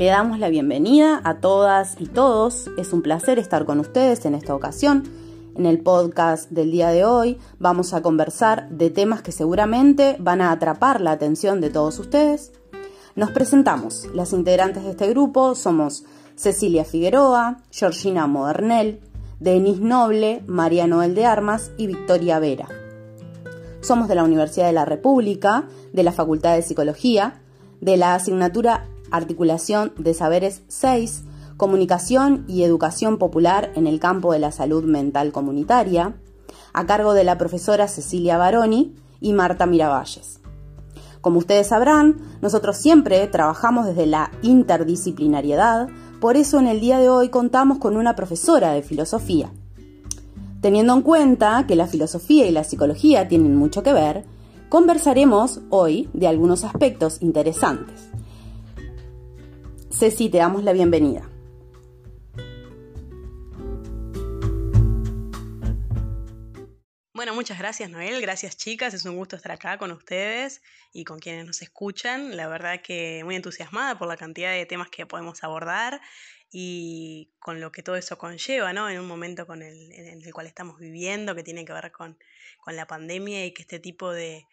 Le damos la bienvenida a todas y todos. Es un placer estar con ustedes en esta ocasión. En el podcast del día de hoy vamos a conversar de temas que seguramente van a atrapar la atención de todos ustedes. Nos presentamos. Las integrantes de este grupo somos Cecilia Figueroa, Georgina Modernel, Denis Noble, María Noel de Armas y Victoria Vera. Somos de la Universidad de la República, de la Facultad de Psicología, de la asignatura Articulación de Saberes 6, Comunicación y Educación Popular en el campo de la salud mental comunitaria, a cargo de la profesora Cecilia Baroni y Marta Miravalles. Como ustedes sabrán, nosotros siempre trabajamos desde la interdisciplinariedad, por eso en el día de hoy contamos con una profesora de filosofía. Teniendo en cuenta que la filosofía y la psicología tienen mucho que ver, conversaremos hoy de algunos aspectos interesantes. Ceci, te damos la bienvenida. Bueno, muchas gracias Noel, gracias chicas, es un gusto estar acá con ustedes y con quienes nos escuchan. La verdad que muy entusiasmada por la cantidad de temas que podemos abordar y con lo que todo eso conlleva, ¿no? En un momento con el, en el cual estamos viviendo, que tiene que ver con, con la pandemia y que este tipo de,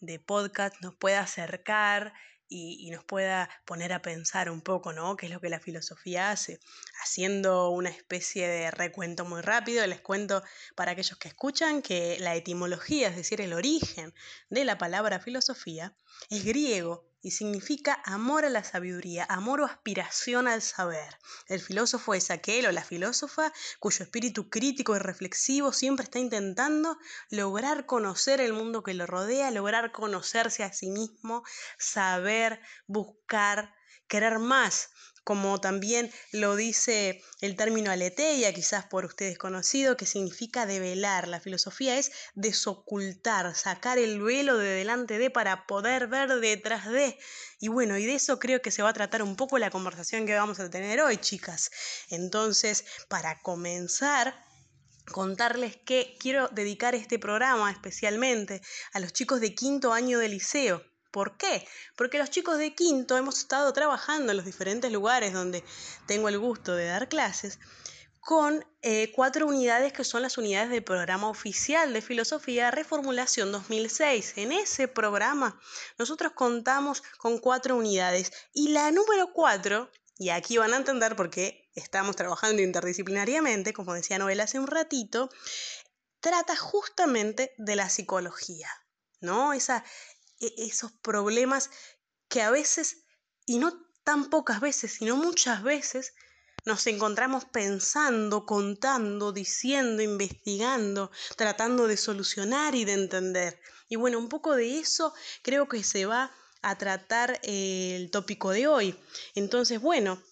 de podcast nos pueda acercar y, nos pueda poner a pensar un poco, ¿no? ¿Qué es lo que la filosofía hace? Haciendo una especie de recuento muy rápido, les cuento para aquellos que escuchan que la etimología, es decir, el origen de la palabra filosofía, es griego y significa amor a la sabiduría, amor o aspiración al saber. El filósofo es aquel o la filósofa cuyo espíritu crítico y reflexivo siempre está intentando lograr conocer el mundo que lo rodea, lograr conocerse a sí mismo, saber, buscar, querer más como también lo dice el término aletheia, quizás por ustedes conocido, que significa develar. La filosofía es desocultar, sacar el velo de delante de para poder ver detrás de. Y bueno, y de eso creo que se va a tratar un poco la conversación que vamos a tener hoy, chicas. Entonces, para comenzar, contarles que quiero dedicar este programa especialmente a los chicos de quinto año de liceo. ¿Por qué? Porque los chicos de quinto hemos estado trabajando en los diferentes lugares donde tengo el gusto de dar clases con eh, cuatro unidades que son las unidades del programa oficial de filosofía Reformulación 2006. En ese programa nosotros contamos con cuatro unidades y la número cuatro, y aquí van a entender por qué estamos trabajando interdisciplinariamente, como decía Noel hace un ratito, trata justamente de la psicología. ¿no? Esa, esos problemas que a veces, y no tan pocas veces, sino muchas veces, nos encontramos pensando, contando, diciendo, investigando, tratando de solucionar y de entender. Y bueno, un poco de eso creo que se va a tratar el tópico de hoy. Entonces, bueno,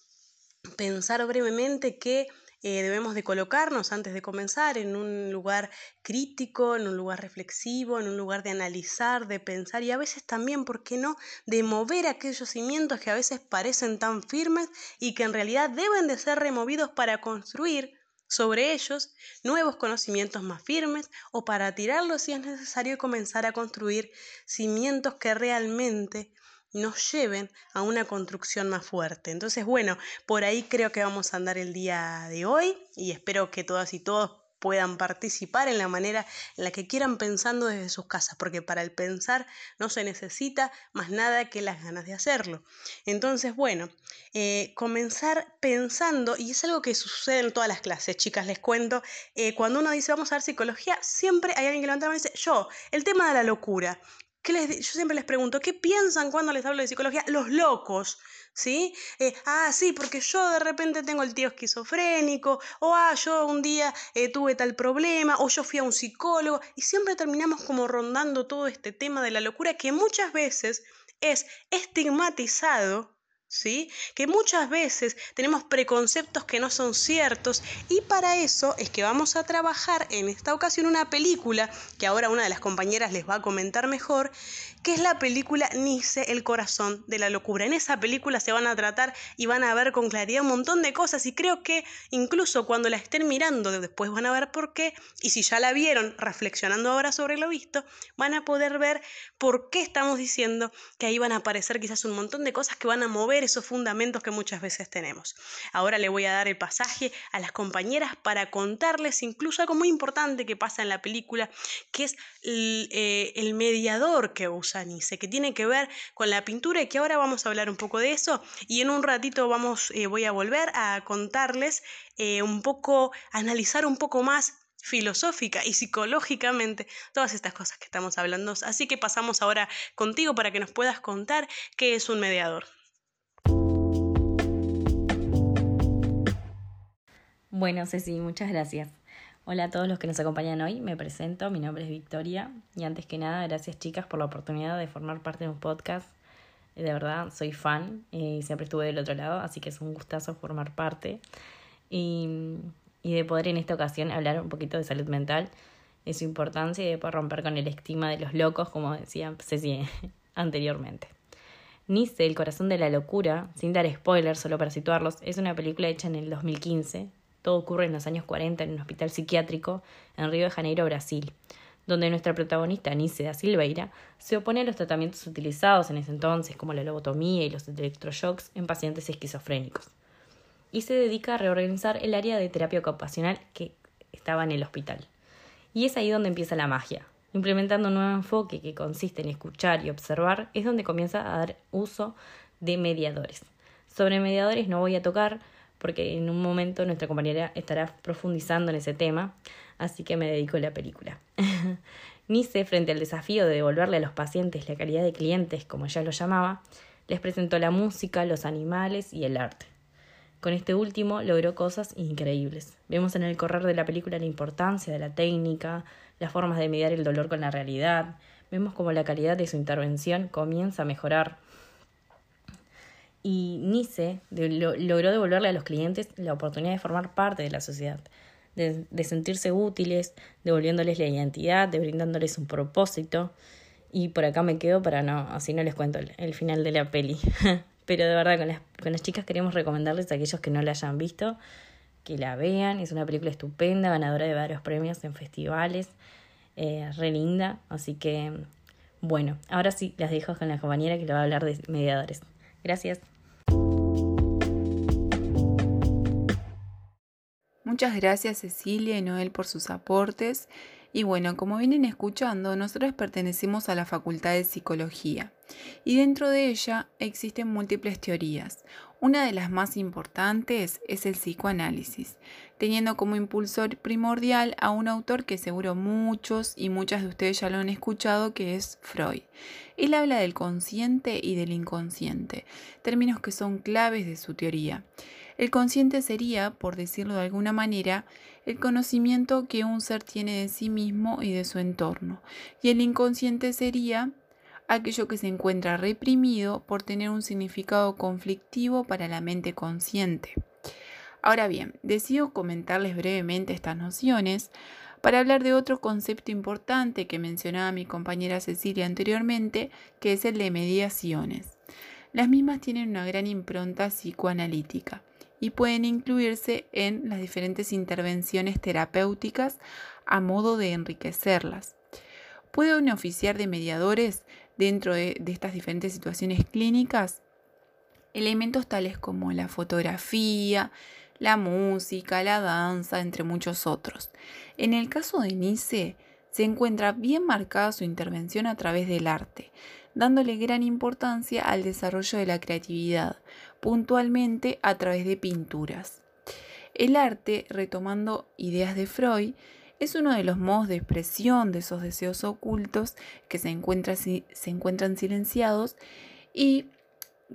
pensar brevemente que eh, debemos de colocarnos antes de comenzar en un lugar crítico, en un lugar reflexivo, en un lugar de analizar, de pensar y a veces también, ¿por qué no?, de mover aquellos cimientos que a veces parecen tan firmes y que en realidad deben de ser removidos para construir sobre ellos nuevos conocimientos más firmes o para tirarlos si es necesario comenzar a construir cimientos que realmente nos lleven a una construcción más fuerte. Entonces, bueno, por ahí creo que vamos a andar el día de hoy y espero que todas y todos puedan participar en la manera en la que quieran pensando desde sus casas, porque para el pensar no se necesita más nada que las ganas de hacerlo. Entonces, bueno, eh, comenzar pensando, y es algo que sucede en todas las clases, chicas, les cuento, eh, cuando uno dice vamos a ver psicología, siempre hay alguien que levanta la mano y dice, yo, el tema de la locura yo siempre les pregunto, ¿qué piensan cuando les hablo de psicología? Los locos, ¿sí? Eh, ah, sí, porque yo de repente tengo el tío esquizofrénico, o ah, yo un día eh, tuve tal problema, o yo fui a un psicólogo, y siempre terminamos como rondando todo este tema de la locura que muchas veces es estigmatizado ¿sí? Que muchas veces tenemos preconceptos que no son ciertos y para eso es que vamos a trabajar en esta ocasión una película que ahora una de las compañeras les va a comentar mejor, que es la película Nice, el corazón de la locura. En esa película se van a tratar y van a ver con claridad un montón de cosas y creo que incluso cuando la estén mirando después van a ver por qué y si ya la vieron reflexionando ahora sobre lo visto, van a poder ver por qué estamos diciendo que ahí van a aparecer quizás un montón de cosas que van a mover ver esos fundamentos que muchas veces tenemos. Ahora le voy a dar el pasaje a las compañeras para contarles incluso algo muy importante que pasa en la película, que es el, eh, mediador que usa Nice, que tiene que ver con la pintura y que ahora vamos a hablar un poco de eso y en un ratito vamos, eh, voy a volver a contarles eh, un poco, analizar un poco más filosófica y psicológicamente todas estas cosas que estamos hablando. Así que pasamos ahora contigo para que nos puedas contar qué es un mediador. Bueno, Ceci, muchas gracias. Hola a todos los que nos acompañan hoy, me presento, mi nombre es Victoria y antes que nada, gracias chicas por la oportunidad de formar parte de un podcast. De verdad, soy fan y siempre estuve del otro lado, así que es un gustazo formar parte. Y y de poder en esta ocasión hablar un poquito de salud mental, de su importancia y de poder romper con el estigma de los locos, como decía Ceci anteriormente. Nice, El corazón de la locura, sin dar spoilers, solo para situarlos, es una película hecha en el 2015. Todo ocurre en los años 40 en un hospital psiquiátrico en Río de Janeiro, Brasil, donde nuestra protagonista, Nice da Silveira, se opone a los tratamientos utilizados en ese entonces, como la lobotomía y los electroshocks en pacientes esquizofrénicos y se dedica a reorganizar el área de terapia ocupacional que estaba en el hospital. Y es ahí donde empieza la magia. Implementando un nuevo enfoque que consiste en escuchar y observar, es donde comienza a dar uso de mediadores. Sobre mediadores no voy a tocar porque en un momento nuestra compañera estará profundizando en ese tema, así que me dedico a la película. Nice, frente al desafío de devolverle a los pacientes la calidad de clientes, como ella lo llamaba, les presentó la música, los animales y el arte. Con este último logró cosas increíbles. Vemos en el correr de la película la importancia de la técnica, las formas de mediar el dolor con la realidad. Vemos cómo la calidad de su intervención comienza a mejorar. Y Nice logró devolverle a los clientes la oportunidad de formar parte de la sociedad, de, sentirse útiles, devolviéndoles la identidad, de brindándoles un propósito. Y por acá me quedo para no, así no les cuento el final de la peli. Pero de verdad, con las, con las chicas queremos recomendarles a aquellos que no la hayan visto que la vean. Es una película estupenda, ganadora de varios premios en festivales, eh, re linda. Así que, bueno, ahora sí las dejo con la compañera que le va a hablar de mediadores. Gracias. Muchas gracias Cecilia y Noel por sus aportes. Y bueno, como vienen escuchando, nosotros pertenecemos a la Facultad de Psicología y dentro de ella existen múltiples teorías. Una de las más importantes es el psicoanálisis, teniendo como impulsor primordial a un autor que seguro muchos y muchas de ustedes ya lo han escuchado, que es Freud. Él habla del consciente y del inconsciente, términos que son claves de su teoría. El consciente sería, por decirlo de alguna manera, el conocimiento que un ser tiene de sí mismo y de su entorno, y el inconsciente sería aquello que se encuentra reprimido por tener un significado conflictivo para la mente consciente. Ahora bien, decido comentarles brevemente estas nociones para hablar de otro concepto importante que mencionaba mi compañera Cecilia anteriormente, que es el de mediaciones. Las mismas tienen una gran impronta psicoanalítica y pueden incluirse en las diferentes intervenciones terapéuticas a modo de enriquecerlas. ¿Pueden oficiar de mediadores dentro de, de estas diferentes situaciones clínicas? Elementos tales como la fotografía, la música, la danza, entre muchos otros. En el caso de Nice, se encuentra bien marcada su intervención a través del arte, dándole gran importancia al desarrollo de la creatividad, puntualmente a través de pinturas. El arte, retomando ideas de Freud, es uno de los modos de expresión de esos deseos ocultos que se, encuentran silenciados y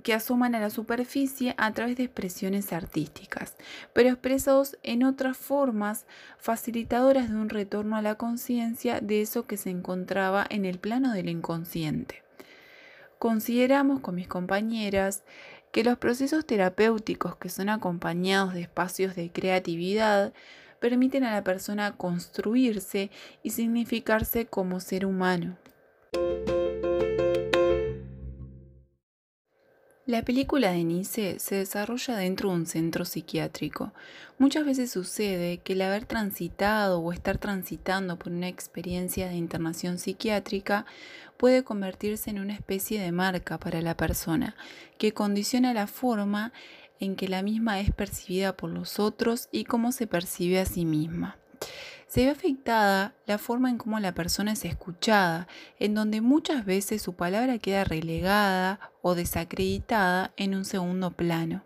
que asoman a la superficie a través de expresiones artísticas, pero expresados en otras formas facilitadoras de un retorno a la conciencia de eso que se encontraba en el plano del inconsciente. Consideramos con mis compañeras que los procesos terapéuticos que son acompañados de espacios de creatividad permiten a la persona construirse y significarse como ser humano. La película de Nice se desarrolla dentro de un centro psiquiátrico. Muchas veces sucede que el haber transitado o estar transitando por una experiencia de internación psiquiátrica puede convertirse en una especie de marca para la persona, que condiciona la forma en que la misma es percibida por los otros y cómo se percibe a sí misma se ve afectada la forma en cómo la persona es escuchada, en donde muchas veces su palabra queda relegada o desacreditada en un segundo plano.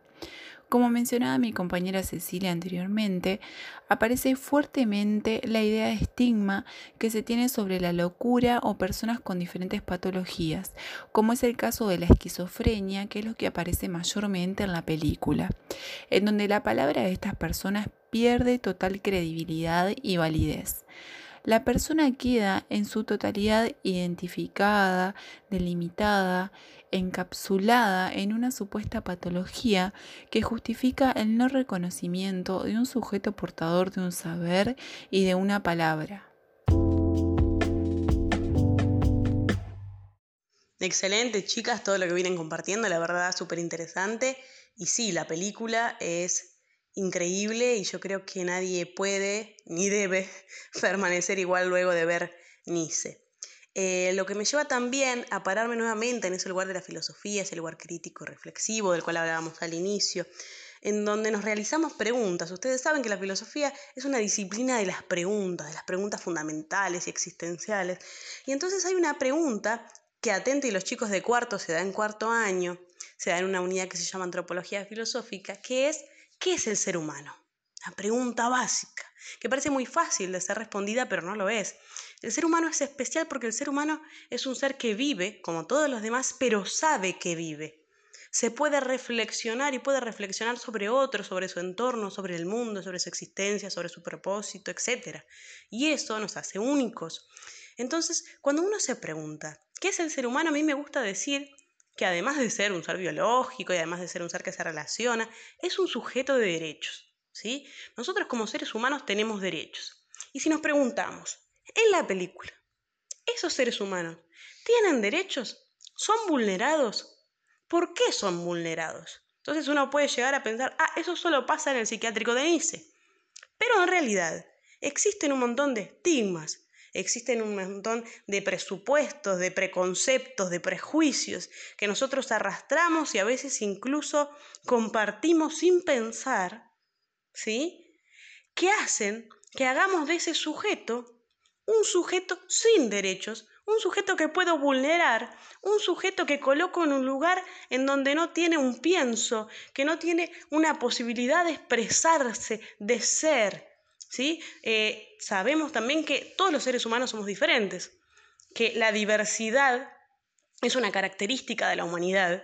Como mencionaba mi compañera Cecilia anteriormente, aparece fuertemente la idea de estigma que se tiene sobre la locura o personas con diferentes patologías, como es el caso de la esquizofrenia, que es lo que aparece mayormente en la película, en donde la palabra de estas personas pierde total credibilidad y validez. La persona queda en su totalidad identificada, delimitada, encapsulada en una supuesta patología que justifica el no reconocimiento de un sujeto portador de un saber y de una palabra. Excelente, chicas, todo lo que vienen compartiendo, la verdad, súper interesante. Y sí, la película es increíble y yo creo que nadie puede ni debe permanecer igual luego de ver Nice. Eh, lo que me lleva también a pararme nuevamente en ese lugar de la filosofía, ese lugar crítico, reflexivo, del cual hablábamos al inicio, en donde nos realizamos preguntas. Ustedes saben que la filosofía es una disciplina de las preguntas, de las preguntas fundamentales y existenciales. Y entonces hay una pregunta que atenta y los chicos de cuarto se da en cuarto año, se da en una unidad que se llama antropología filosófica, que es ¿qué es el ser humano? La pregunta básica, que parece muy fácil de ser respondida, pero no lo es. El ser humano es especial porque el ser humano es un ser que vive, como todos los demás, pero sabe que vive. Se puede reflexionar y puede reflexionar sobre otro, sobre su entorno, sobre el mundo, sobre su existencia, sobre su propósito, etc. Y eso nos hace únicos. Entonces, cuando uno se pregunta, ¿qué es el ser humano? A mí me gusta decir que además de ser un ser biológico y además de ser un ser que se relaciona, es un sujeto de derechos. ¿sí? Nosotros como seres humanos tenemos derechos. Y si nos preguntamos, en la película. ¿Esos seres humanos tienen derechos? ¿Son vulnerados? ¿Por qué son vulnerados? Entonces uno puede llegar a pensar, ah, eso solo pasa en el psiquiátrico de Nice. Pero en realidad existen un montón de estigmas, existen un montón de presupuestos, de preconceptos, de prejuicios que nosotros arrastramos y a veces incluso compartimos sin pensar, ¿sí? Que hacen que hagamos de ese sujeto un sujeto sin derechos, un sujeto que puedo vulnerar, un sujeto que coloco en un lugar en donde no tiene un pienso, que no tiene una posibilidad de expresarse, de ser. ¿Sí? Eh, sabemos también que todos los seres humanos somos diferentes, que la diversidad es una característica de la humanidad,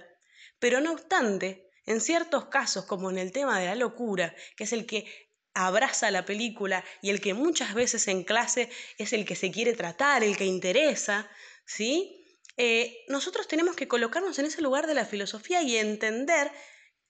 pero no obstante, en ciertos casos, como en el tema de la locura, que es el que abraza la película y el que muchas veces en clase es el que se quiere tratar, el que interesa, ¿sí? Eh, nosotros tenemos que colocarnos en ese lugar de la filosofía y entender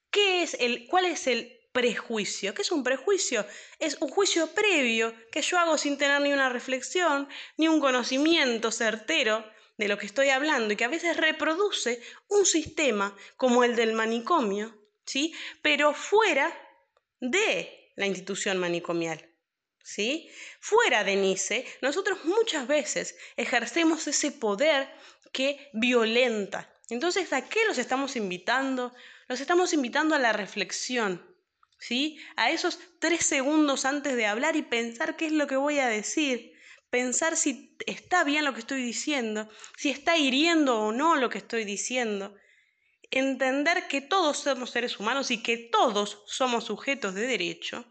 qué es el, cuál es el prejuicio. ¿Qué es un prejuicio? Es un juicio previo que yo hago sin tener ni una reflexión, ni un conocimiento certero de lo que estoy hablando y que a veces reproduce un sistema como el del manicomio, ¿sí? Pero fuera de la institución manicomial. ¿Sí? Fuera de Nice, nosotros muchas veces ejercemos ese poder que violenta. Entonces, ¿a qué los estamos invitando? Los estamos invitando a la reflexión, ¿sí? A esos tres segundos antes de hablar y pensar qué es lo que voy a decir, pensar si está bien lo que estoy diciendo, si está hiriendo o no lo que estoy diciendo, entender que todos somos seres humanos y que todos somos sujetos de derecho,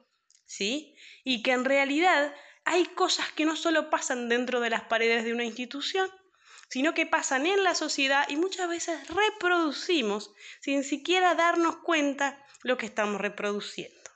¿sí? Y que en realidad hay cosas que no solo pasan dentro de las paredes de una institución, sino que pasan en la sociedad y muchas veces reproducimos sin siquiera darnos cuenta lo que estamos reproduciendo.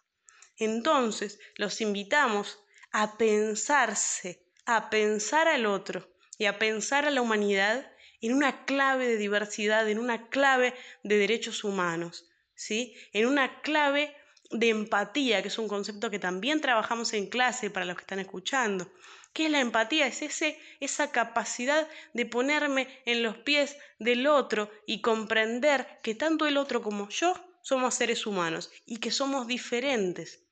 Entonces, los invitamos a pensarse, a pensar al otro y a pensar a la humanidad en una clave de diversidad, en una clave de derechos humanos, ¿sí? En una clave de empatía, que es un concepto que también trabajamos en clase para los que están escuchando, ¿Qué es la empatía? Es ese, esa capacidad de ponerme en los pies del otro y comprender que tanto el otro como yo somos seres humanos y que somos diferentes.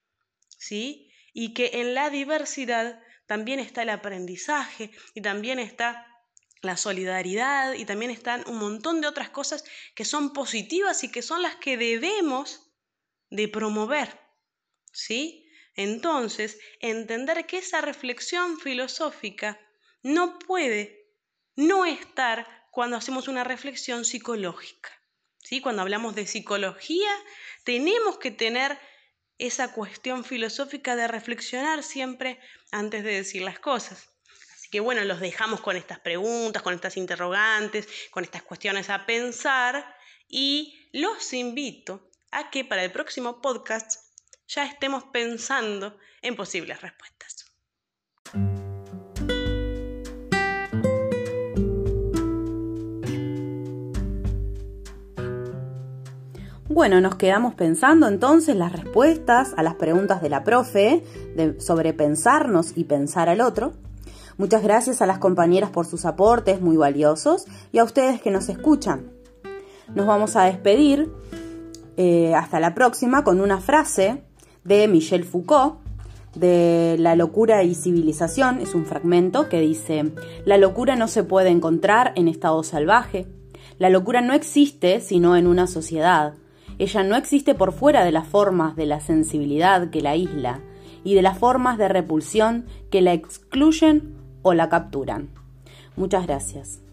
¿Sí? Y que en la diversidad también está el aprendizaje y también está la solidaridad y también están un montón de otras cosas que son positivas y que son las que debemos de promover. ¿Sí? Entonces, entender que esa reflexión filosófica no puede no estar cuando hacemos una reflexión psicológica. ¿Sí? Cuando hablamos de psicología, tenemos que tener esa cuestión filosófica de reflexionar siempre antes de decir las cosas. Así que bueno, los dejamos con estas preguntas, con estas interrogantes, con estas cuestiones a pensar y los invito a que para el próximo podcast ya estemos pensando en posibles respuestas. Bueno, nos quedamos pensando entonces las respuestas a las preguntas de la profe sobre pensarnos y pensar al otro. Muchas gracias a las compañeras por sus aportes muy valiosos y a ustedes que nos escuchan. Nos vamos a despedir eh, hasta la próxima con una frase de Michel Foucault de La locura y civilización. Es un fragmento que dice, la locura no se puede encontrar en estado salvaje. La locura no existe sino en una sociedad. Ella no existe por fuera de las formas de la sensibilidad que la isla y de las formas de repulsión que la excluyen o la capturan. Muchas gracias.